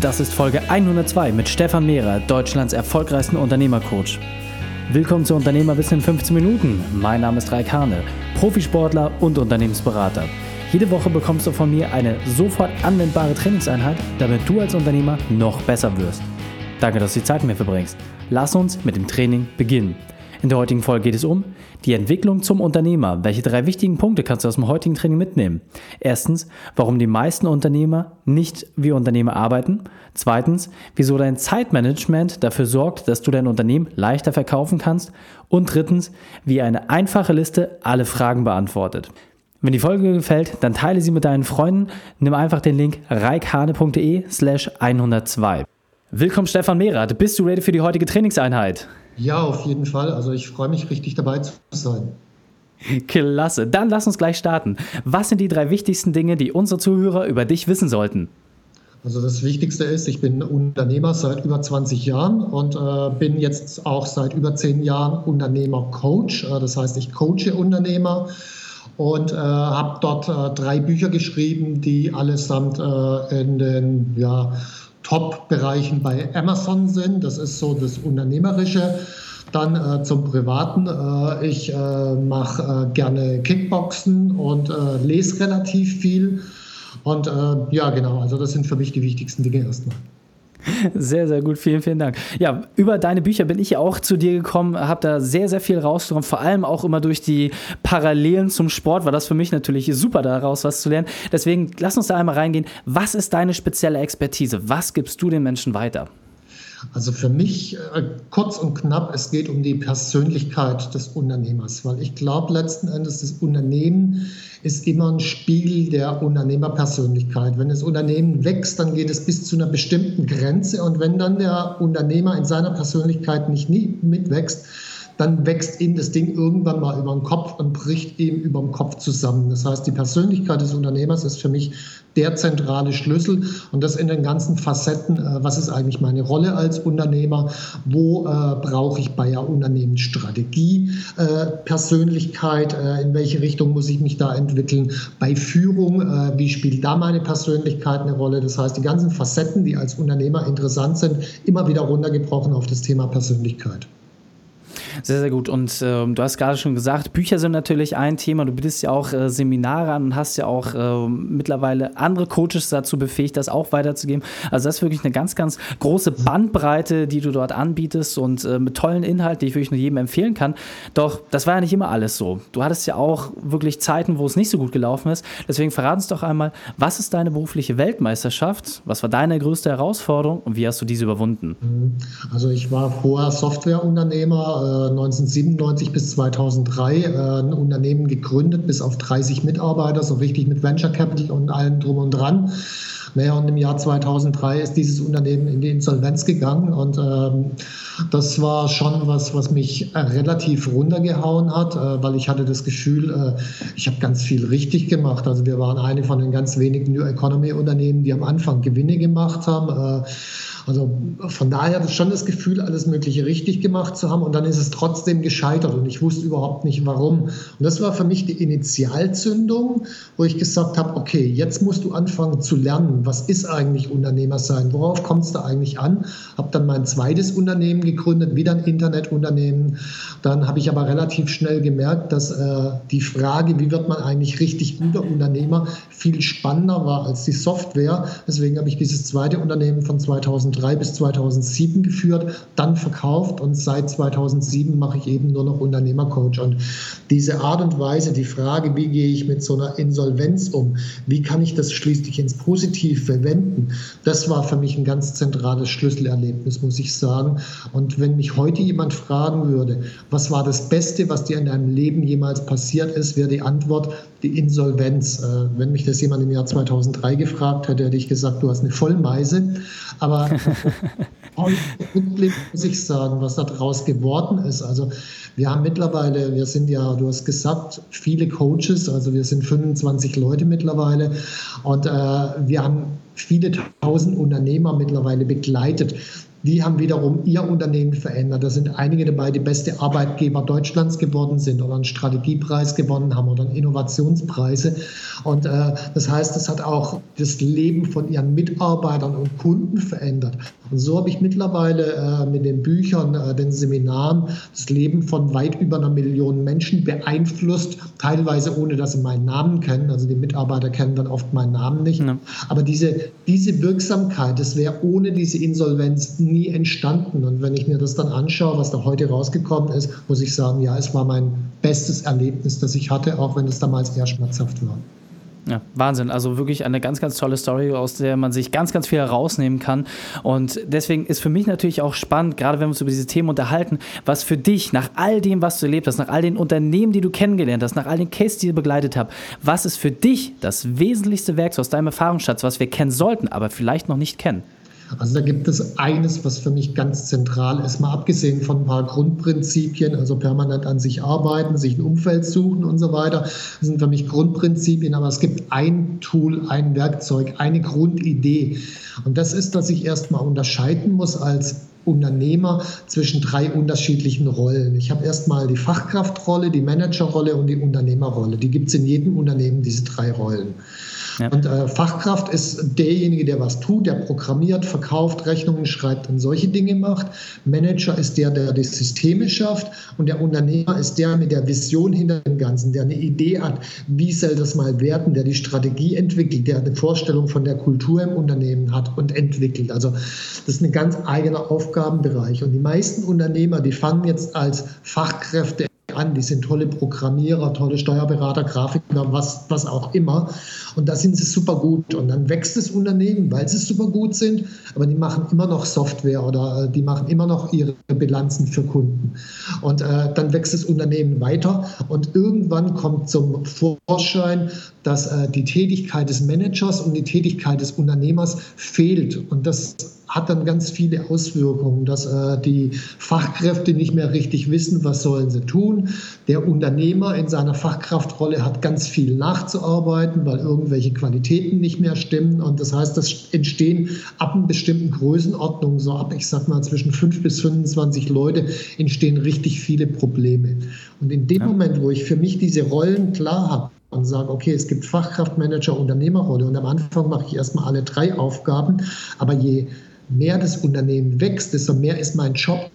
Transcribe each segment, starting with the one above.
Das ist Folge 102 mit Stefan Mehrer, Deutschlands erfolgreichsten Unternehmercoach. Willkommen zu Unternehmerwissen in 15 Minuten. Mein Name ist Raik Hane, Profisportler und Unternehmensberater. Jede Woche bekommst du von mir eine sofort anwendbare Trainingseinheit, damit du als Unternehmer noch besser wirst. Danke, dass du die Zeit mit mir verbringst. Lass uns mit dem Training beginnen. In der heutigen Folge geht es um die Entwicklung zum Unternehmer. Welche drei wichtigen Punkte kannst du aus dem heutigen Training mitnehmen? Erstens, warum die meisten Unternehmer nicht wie Unternehmer arbeiten. Zweitens, wieso dein Zeitmanagement dafür sorgt, dass du dein Unternehmen leichter verkaufen kannst. Und drittens, wie eine einfache Liste alle Fragen beantwortet. Wenn die Folge gefällt, dann teile sie mit deinen Freunden. Nimm einfach den Link reikhane.de slash 102. Willkommen Stefan Mehrath. Bist du ready für die heutige Trainingseinheit? Ja, auf jeden Fall. Also ich freue mich richtig dabei zu sein. Klasse. Dann lass uns gleich starten. Was sind die drei wichtigsten Dinge, die unsere Zuhörer über dich wissen sollten? Also das Wichtigste ist, ich bin Unternehmer seit über 20 Jahren und äh, bin jetzt auch seit über 10 Jahren Unternehmer-Coach. Äh, das heißt, ich coache Unternehmer und äh, habe dort äh, drei Bücher geschrieben, die allesamt äh, in den ja, Top-Bereichen bei Amazon sind. Das ist so das Unternehmerische. Dann äh, zum Privaten. Äh, ich äh, mache äh, gerne Kickboxen und äh, lese relativ viel. Und äh, ja, genau, also das sind für mich die wichtigsten Dinge erstmal. Sehr, sehr gut. Vielen, vielen Dank. Ja, über deine Bücher bin ich ja auch zu dir gekommen, habe da sehr, sehr viel rausgekommen, vor allem auch immer durch die Parallelen zum Sport, war das für mich natürlich super, daraus was zu lernen. Deswegen lass uns da einmal reingehen. Was ist deine spezielle Expertise? Was gibst du den Menschen weiter? Also für mich äh, kurz und knapp, es geht um die Persönlichkeit des Unternehmers, weil ich glaube letzten Endes, das Unternehmen ist immer ein Spiegel der Unternehmerpersönlichkeit. Wenn das Unternehmen wächst, dann geht es bis zu einer bestimmten Grenze und wenn dann der Unternehmer in seiner Persönlichkeit nicht mitwächst, dann wächst ihm das Ding irgendwann mal über den Kopf und bricht ihm über den Kopf zusammen. Das heißt, die Persönlichkeit des Unternehmers ist für mich der zentrale Schlüssel und das in den ganzen Facetten. Äh, was ist eigentlich meine Rolle als Unternehmer? Wo äh, brauche ich bei der Unternehmensstrategie äh, Persönlichkeit? Äh, in welche Richtung muss ich mich da entwickeln? Bei Führung, äh, wie spielt da meine Persönlichkeit eine Rolle? Das heißt, die ganzen Facetten, die als Unternehmer interessant sind, immer wieder runtergebrochen auf das Thema Persönlichkeit. Sehr, sehr gut. Und ähm, du hast gerade schon gesagt, Bücher sind natürlich ein Thema. Du bietest ja auch äh, Seminare an und hast ja auch äh, mittlerweile andere Coaches dazu befähigt, das auch weiterzugeben. Also das ist wirklich eine ganz, ganz große Bandbreite, die du dort anbietest und äh, mit tollen Inhalten, die ich wirklich nur jedem empfehlen kann. Doch das war ja nicht immer alles so. Du hattest ja auch wirklich Zeiten, wo es nicht so gut gelaufen ist. Deswegen verrat uns doch einmal, was ist deine berufliche Weltmeisterschaft? Was war deine größte Herausforderung und wie hast du diese überwunden? Also ich war vorher Softwareunternehmer 1997 bis 2003 äh, ein Unternehmen gegründet, bis auf 30 Mitarbeiter, so richtig mit Venture Capital und allem drum und dran. Naja, und im Jahr 2003 ist dieses Unternehmen in die Insolvenz gegangen und ähm, das war schon was, was mich äh, relativ runtergehauen hat, äh, weil ich hatte das Gefühl, äh, ich habe ganz viel richtig gemacht. Also wir waren eine von den ganz wenigen New Economy Unternehmen, die am Anfang Gewinne gemacht haben. Äh, also von daher hatte ich schon das Gefühl, alles Mögliche richtig gemacht zu haben und dann ist es trotzdem gescheitert und ich wusste überhaupt nicht warum. Und das war für mich die Initialzündung, wo ich gesagt habe, okay, jetzt musst du anfangen zu lernen, was ist eigentlich Unternehmer sein, worauf kommt es da eigentlich an. Habe dann mein zweites Unternehmen gegründet, wieder ein Internetunternehmen. Dann habe ich aber relativ schnell gemerkt, dass äh, die Frage, wie wird man eigentlich richtig guter Unternehmer, viel spannender war als die Software. Deswegen habe ich dieses zweite Unternehmen von 2000 2003 bis 2007 geführt, dann verkauft und seit 2007 mache ich eben nur noch Unternehmercoach. Und diese Art und Weise, die Frage, wie gehe ich mit so einer Insolvenz um, wie kann ich das schließlich ins Positiv verwenden, das war für mich ein ganz zentrales Schlüsselerlebnis, muss ich sagen. Und wenn mich heute jemand fragen würde, was war das Beste, was dir in deinem Leben jemals passiert ist, wäre die Antwort die Insolvenz. Äh, wenn mich das jemand im Jahr 2003 gefragt hätte, hätte ich gesagt, du hast eine Vollmeise. Aber muss ich sagen, was daraus geworden ist. Also wir haben mittlerweile, wir sind ja, du hast gesagt, viele Coaches, also wir sind 25 Leute mittlerweile und äh, wir haben viele tausend Unternehmer mittlerweile begleitet, die haben wiederum ihr Unternehmen verändert. Da sind einige dabei, die beste Arbeitgeber Deutschlands geworden sind oder einen Strategiepreis gewonnen haben oder einen Innovationspreise. Und äh, das heißt, es hat auch das Leben von ihren Mitarbeitern und Kunden verändert. Und so habe ich mittlerweile äh, mit den Büchern, äh, den Seminaren das Leben von weit über einer Million Menschen beeinflusst, teilweise ohne dass sie meinen Namen kennen. Also die Mitarbeiter kennen dann oft meinen Namen nicht. Ja. Aber diese, diese Wirksamkeit, das wäre ohne diese Insolvenz nie entstanden. Und wenn ich mir das dann anschaue, was da heute rausgekommen ist, muss ich sagen, ja, es war mein bestes Erlebnis, das ich hatte, auch wenn es damals eher schmerzhaft war. Ja, Wahnsinn. Also wirklich eine ganz, ganz tolle Story, aus der man sich ganz, ganz viel herausnehmen kann. Und deswegen ist für mich natürlich auch spannend, gerade wenn wir uns über diese Themen unterhalten, was für dich nach all dem, was du erlebt hast, nach all den Unternehmen, die du kennengelernt hast, nach all den Cases, die du begleitet hast, was ist für dich das wesentlichste Werkzeug aus deinem Erfahrungsschatz, was wir kennen sollten, aber vielleicht noch nicht kennen? Also da gibt es eines, was für mich ganz zentral ist, mal abgesehen von ein paar Grundprinzipien, also permanent an sich arbeiten, sich ein Umfeld suchen und so weiter, das sind für mich Grundprinzipien, aber es gibt ein Tool, ein Werkzeug, eine Grundidee. Und das ist, dass ich erstmal unterscheiden muss als Unternehmer zwischen drei unterschiedlichen Rollen. Ich habe erstmal die Fachkraftrolle, die Managerrolle und die Unternehmerrolle. Die gibt es in jedem Unternehmen, diese drei Rollen. Ja. Und äh, Fachkraft ist derjenige, der was tut, der programmiert, verkauft, Rechnungen schreibt und solche Dinge macht. Manager ist der, der die Systeme schafft. Und der Unternehmer ist der mit der Vision hinter dem Ganzen, der eine Idee hat, wie soll das mal werden, der die Strategie entwickelt, der eine Vorstellung von der Kultur im Unternehmen hat und entwickelt. Also das ist ein ganz eigener Aufgabenbereich. Und die meisten Unternehmer, die fangen jetzt als Fachkräfte an. Die sind tolle Programmierer, tolle Steuerberater, Grafiker, was, was auch immer. Und da sind sie super gut. Und dann wächst das Unternehmen, weil sie super gut sind, aber die machen immer noch Software oder äh, die machen immer noch ihre Bilanzen für Kunden. Und äh, dann wächst das Unternehmen weiter und irgendwann kommt zum Vorschein, dass äh, die Tätigkeit des Managers und die Tätigkeit des Unternehmers fehlt. Und das hat dann ganz viele Auswirkungen, dass äh, die Fachkräfte nicht mehr richtig wissen, was sollen sie tun. Der Unternehmer in seiner Fachkraftrolle hat ganz viel nachzuarbeiten, weil irgendwelche Qualitäten nicht mehr stimmen. Und das heißt, das entstehen ab einer bestimmten Größenordnung, so ab, ich sag mal, zwischen 5 bis 25 Leute, entstehen richtig viele Probleme. Und in dem ja. Moment, wo ich für mich diese Rollen klar habe, und sage, okay, es gibt Fachkraftmanager, Unternehmerrolle und am Anfang mache ich erstmal alle drei Aufgaben, aber je mehr das Unternehmen wächst, desto mehr ist mein Job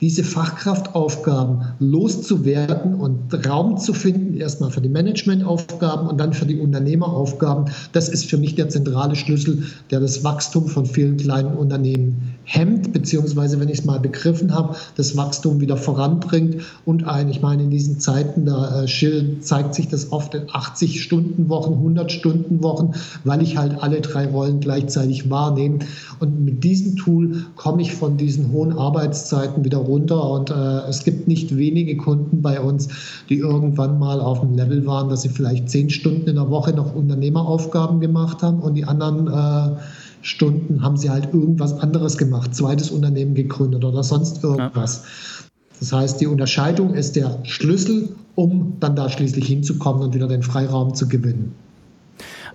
diese Fachkraftaufgaben loszuwerden und Raum zu finden, erstmal für die Managementaufgaben und dann für die Unternehmeraufgaben. Das ist für mich der zentrale Schlüssel, der das Wachstum von vielen kleinen Unternehmen hemmt, beziehungsweise, wenn ich es mal begriffen habe, das Wachstum wieder voranbringt und ein, ich meine, in diesen Zeiten, da äh, zeigt sich das oft in 80-Stunden-Wochen, 100-Stunden-Wochen, weil ich halt alle drei Rollen gleichzeitig wahrnehme. Und mit diesem Tool komme ich von diesen hohen Arbeitszeiten wieder runter. Und äh, es gibt nicht wenige Kunden bei uns, die irgendwann mal auf dem Level waren, dass sie vielleicht zehn Stunden in der Woche noch Unternehmeraufgaben gemacht haben und die anderen äh, Stunden haben sie halt irgendwas anderes gemacht, zweites Unternehmen gegründet oder sonst irgendwas. Ja. Das heißt, die Unterscheidung ist der Schlüssel, um dann da schließlich hinzukommen und wieder den Freiraum zu gewinnen.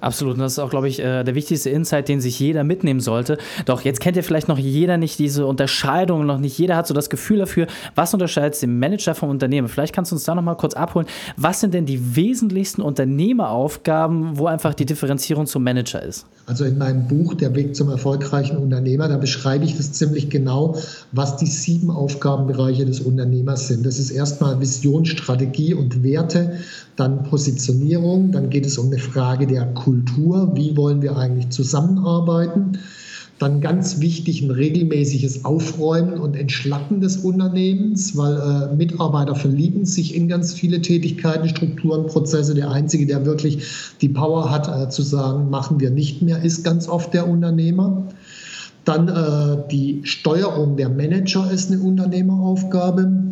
Absolut. Und das ist auch, glaube ich, äh, der wichtigste Insight, den sich jeder mitnehmen sollte. Doch jetzt kennt ja vielleicht noch jeder nicht diese Unterscheidung, noch nicht jeder hat so das Gefühl dafür, was unterscheidet den Manager vom Unternehmen. Vielleicht kannst du uns da noch mal kurz abholen. Was sind denn die wesentlichsten Unternehmeraufgaben, wo einfach die Differenzierung zum Manager ist? Also in meinem Buch Der Weg zum erfolgreichen Unternehmer, da beschreibe ich das ziemlich genau, was die sieben Aufgabenbereiche des Unternehmers sind. Das ist erstmal Vision, Strategie und Werte dann Positionierung, dann geht es um eine Frage der Kultur, wie wollen wir eigentlich zusammenarbeiten. Dann ganz wichtig ein regelmäßiges Aufräumen und Entschlacken des Unternehmens, weil äh, Mitarbeiter verlieben sich in ganz viele Tätigkeiten, Strukturen, Prozesse. Der Einzige, der wirklich die Power hat, äh, zu sagen, machen wir nicht mehr, ist ganz oft der Unternehmer. Dann äh, die Steuerung der Manager ist eine Unternehmeraufgabe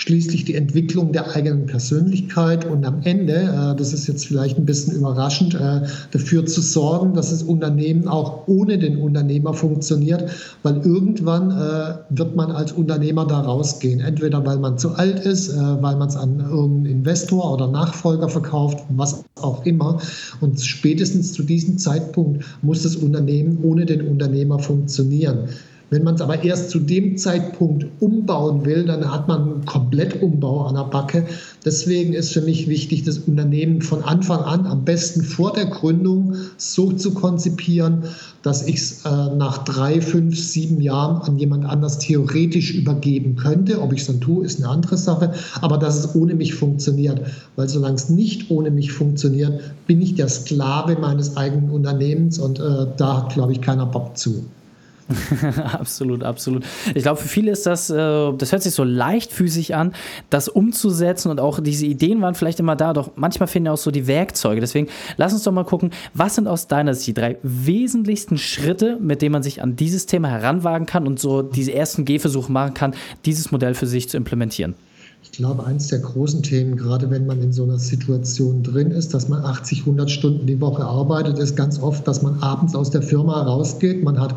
schließlich die Entwicklung der eigenen Persönlichkeit und am Ende, äh, das ist jetzt vielleicht ein bisschen überraschend, äh, dafür zu sorgen, dass das Unternehmen auch ohne den Unternehmer funktioniert, weil irgendwann äh, wird man als Unternehmer da rausgehen. Entweder weil man zu alt ist, weil man es an irgendeinen Investor oder Nachfolger verkauft, was auch immer. Und spätestens zu diesem Zeitpunkt muss das Unternehmen ohne den Unternehmer funktionieren. Wenn man es aber erst zu dem Zeitpunkt umbauen will, dann hat man einen Komplettumbau an der Backe. Deswegen ist für mich wichtig, das Unternehmen von Anfang an, am besten vor der Gründung, so zu konzipieren, dass ich es äh, nach drei, fünf, sieben Jahren an jemand anders theoretisch übergeben könnte. Ob ich es dann tue, ist eine andere Sache. Aber dass es ohne mich funktioniert. Weil solange es nicht ohne mich funktioniert, bin ich der Sklave meines eigenen Unternehmens und äh, da hat, glaube ich, keiner Bock zu. absolut, absolut. Ich glaube, für viele ist das, äh, das hört sich so leichtfüßig an, das umzusetzen und auch diese Ideen waren vielleicht immer da, doch manchmal fehlen ja auch so die Werkzeuge. Deswegen lass uns doch mal gucken, was sind aus deiner Sicht die drei wesentlichsten Schritte, mit denen man sich an dieses Thema heranwagen kann und so diese ersten Gehversuche machen kann, dieses Modell für sich zu implementieren? Ich glaube, eines der großen Themen, gerade wenn man in so einer Situation drin ist, dass man 80, 100 Stunden die Woche arbeitet, ist ganz oft, dass man abends aus der Firma rausgeht. Man hat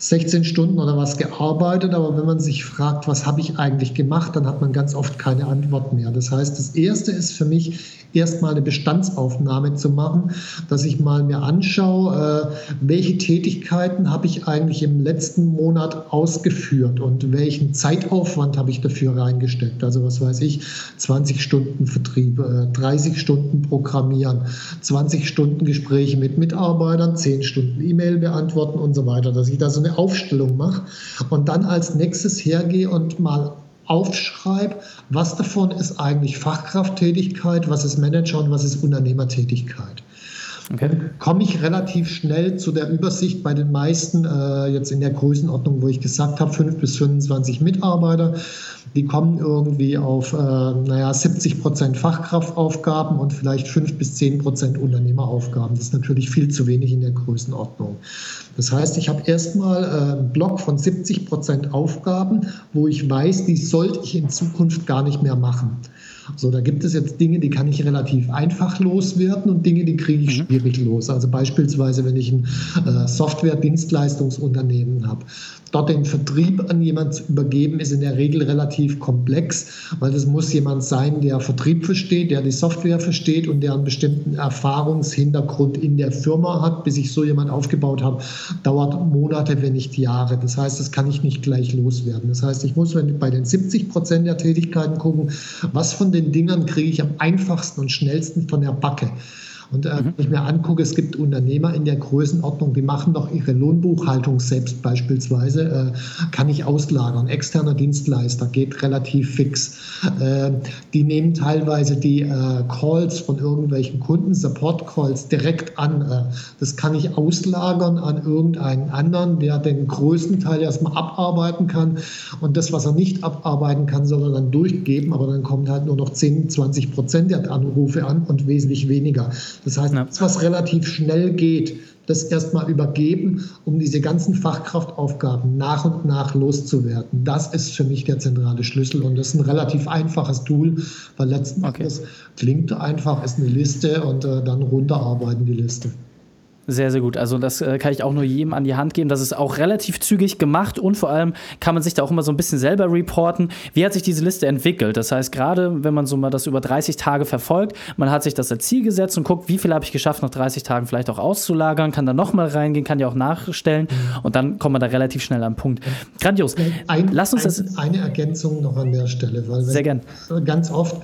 16 Stunden oder was gearbeitet, aber wenn man sich fragt, was habe ich eigentlich gemacht, dann hat man ganz oft keine Antwort mehr. Das heißt, das Erste ist für mich, erstmal eine Bestandsaufnahme zu machen, dass ich mal mir anschaue, äh, welche Tätigkeiten habe ich eigentlich im letzten Monat ausgeführt und welchen Zeitaufwand habe ich dafür reingesteckt. Also was weiß ich, 20 Stunden Vertrieb, 30 äh, Stunden Programmieren, 20 Stunden Gespräche mit Mitarbeitern, 10 Stunden E-Mail beantworten und so weiter, dass ich da so eine Aufstellung mache und dann als nächstes hergehe und mal aufschreibe, was davon ist eigentlich Fachkrafttätigkeit, was ist Manager und was ist Unternehmertätigkeit. Okay. Komme ich relativ schnell zu der Übersicht bei den meisten, äh, jetzt in der Größenordnung, wo ich gesagt habe, 5 bis 25 Mitarbeiter. Die kommen irgendwie auf, äh, naja, 70 Prozent Fachkraftaufgaben und vielleicht 5 bis 10 Prozent Unternehmeraufgaben. Das ist natürlich viel zu wenig in der Größenordnung. Das heißt, ich habe erstmal äh, einen Block von 70 Prozent Aufgaben, wo ich weiß, die sollte ich in Zukunft gar nicht mehr machen. So, da gibt es jetzt Dinge, die kann ich relativ einfach loswerden und Dinge, die kriege ich mhm. schwierig los. Also beispielsweise, wenn ich ein äh, Software-Dienstleistungsunternehmen habe, dort den Vertrieb an jemanden zu übergeben, ist in der Regel relativ komplex, weil das muss jemand sein, der Vertrieb versteht, der die Software versteht und der einen bestimmten Erfahrungshintergrund in der Firma hat. Bis ich so jemand aufgebaut habe, dauert Monate, wenn nicht Jahre. Das heißt, das kann ich nicht gleich loswerden. Das heißt, ich muss bei den 70 Prozent der Tätigkeiten gucken, was von den Dingern kriege ich am einfachsten und schnellsten von der Backe. Und äh, mhm. wenn ich mir angucke, es gibt Unternehmer in der Größenordnung, die machen doch ihre Lohnbuchhaltung selbst beispielsweise, äh, kann ich auslagern. Externer Dienstleister geht relativ fix. Äh, die nehmen teilweise die äh, Calls von irgendwelchen Kunden, Support-Calls direkt an. Äh, das kann ich auslagern an irgendeinen anderen, der den größten Teil erstmal abarbeiten kann. Und das, was er nicht abarbeiten kann, soll er dann durchgeben. Aber dann kommt halt nur noch 10, 20 Prozent der Anrufe an und wesentlich weniger. Das heißt, ja. das, was relativ schnell geht, das erstmal übergeben, um diese ganzen Fachkraftaufgaben nach und nach loszuwerden. Das ist für mich der zentrale Schlüssel und das ist ein relativ einfaches Tool, weil letzten okay. Endes klingt einfach, ist eine Liste und äh, dann runterarbeiten die Liste. Sehr, sehr gut. Also das äh, kann ich auch nur jedem an die Hand geben. Das ist auch relativ zügig gemacht und vor allem kann man sich da auch immer so ein bisschen selber reporten. Wie hat sich diese Liste entwickelt? Das heißt, gerade wenn man so mal das über 30 Tage verfolgt, man hat sich das als Ziel gesetzt und guckt, wie viel habe ich geschafft, nach 30 Tagen vielleicht auch auszulagern, kann da nochmal reingehen, kann ja auch nachstellen und dann kommt man da relativ schnell am Punkt. Grandios. Ein, Lass uns ein, das. Eine Ergänzung noch an der Stelle, weil sehr gern. ganz oft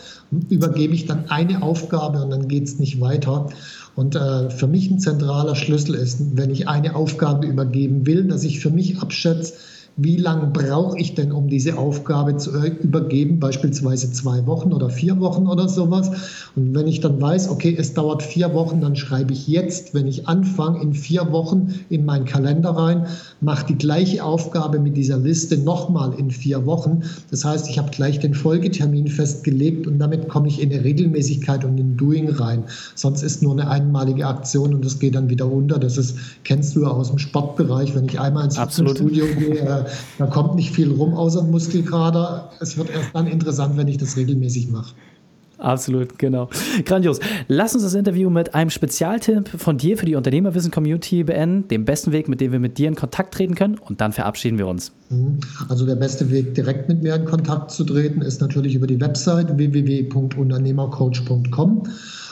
übergebe ich dann eine Aufgabe und dann geht es nicht weiter. Und äh, für mich ein zentraler Schlüssel ist, wenn ich eine Aufgabe übergeben will, dass ich für mich abschätze, wie lange brauche ich denn, um diese Aufgabe zu äh, übergeben, beispielsweise zwei Wochen oder vier Wochen oder sowas. Und wenn ich dann weiß, okay, es dauert vier Wochen, dann schreibe ich jetzt, wenn ich anfange, in vier Wochen in meinen Kalender rein, mache die gleiche Aufgabe mit dieser Liste nochmal in vier Wochen. Das heißt, ich habe gleich den Folgetermin festgelegt und damit komme ich in eine Regelmäßigkeit und in Doing rein. Sonst ist nur eine einmalige Aktion und das geht dann wieder unter. Das ist, kennst du ja aus dem Sportbereich, wenn ich einmal ins Studio gehe, äh, da kommt nicht viel rum außer Muskelkater. Es wird erst dann interessant, wenn ich das regelmäßig mache. Absolut, genau. Grandios. Lass uns das Interview mit einem Spezialtipp von dir für die Unternehmerwissen-Community beenden, dem besten Weg, mit dem wir mit dir in Kontakt treten können und dann verabschieden wir uns. Mhm. Also der beste Weg, direkt mit mir in Kontakt zu treten, ist natürlich über die Website www.unternehmercoach.com.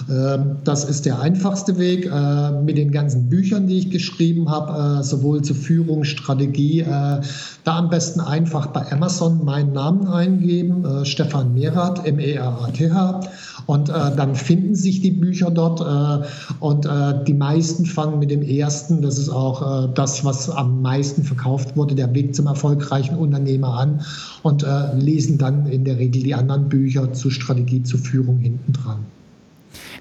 Ähm, das ist der einfachste Weg äh, mit den ganzen Büchern, die ich geschrieben habe, äh, sowohl zur Führung, Strategie. Äh, da am besten einfach bei Amazon meinen Namen eingeben, Stefan Merath, M-E-R-A-T-H. Und dann finden sich die Bücher dort. und die meisten fangen mit dem ersten, das ist auch das, was am meisten verkauft wurde, der Weg zum erfolgreichen Unternehmer an und lesen dann in der Regel die anderen Bücher zur Strategie, zur Führung hinten dran.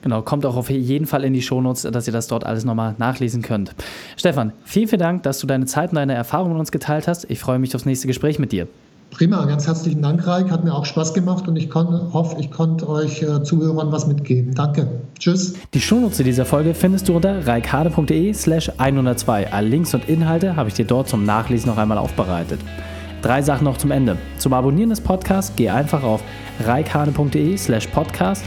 Genau, kommt auch auf jeden Fall in die Shownotes, dass ihr das dort alles nochmal nachlesen könnt. Stefan, vielen, vielen Dank, dass du deine Zeit und deine Erfahrungen mit uns geteilt hast. Ich freue mich aufs nächste Gespräch mit dir. Prima, ganz herzlichen Dank, Raik. Hat mir auch Spaß gemacht und ich hoffe, ich konnte euch äh, Zuhörern was mitgeben. Danke. Tschüss. Die Shownotes dieser Folge findest du unter reikade.de slash 102. Alle Links und Inhalte habe ich dir dort zum Nachlesen noch einmal aufbereitet. Drei Sachen noch zum Ende. Zum Abonnieren des Podcasts geh einfach auf reikade.de slash podcast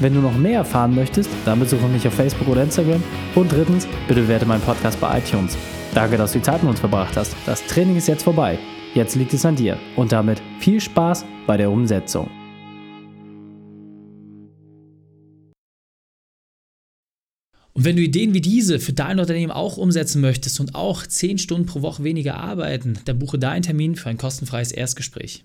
wenn du noch mehr erfahren möchtest, dann besuche mich auf Facebook oder Instagram. Und drittens, bitte bewerte meinen Podcast bei iTunes. Danke, dass du die Zeit mit uns verbracht hast. Das Training ist jetzt vorbei. Jetzt liegt es an dir. Und damit viel Spaß bei der Umsetzung. Und wenn du Ideen wie diese für dein Unternehmen auch umsetzen möchtest und auch 10 Stunden pro Woche weniger arbeiten, dann buche deinen Termin für ein kostenfreies Erstgespräch.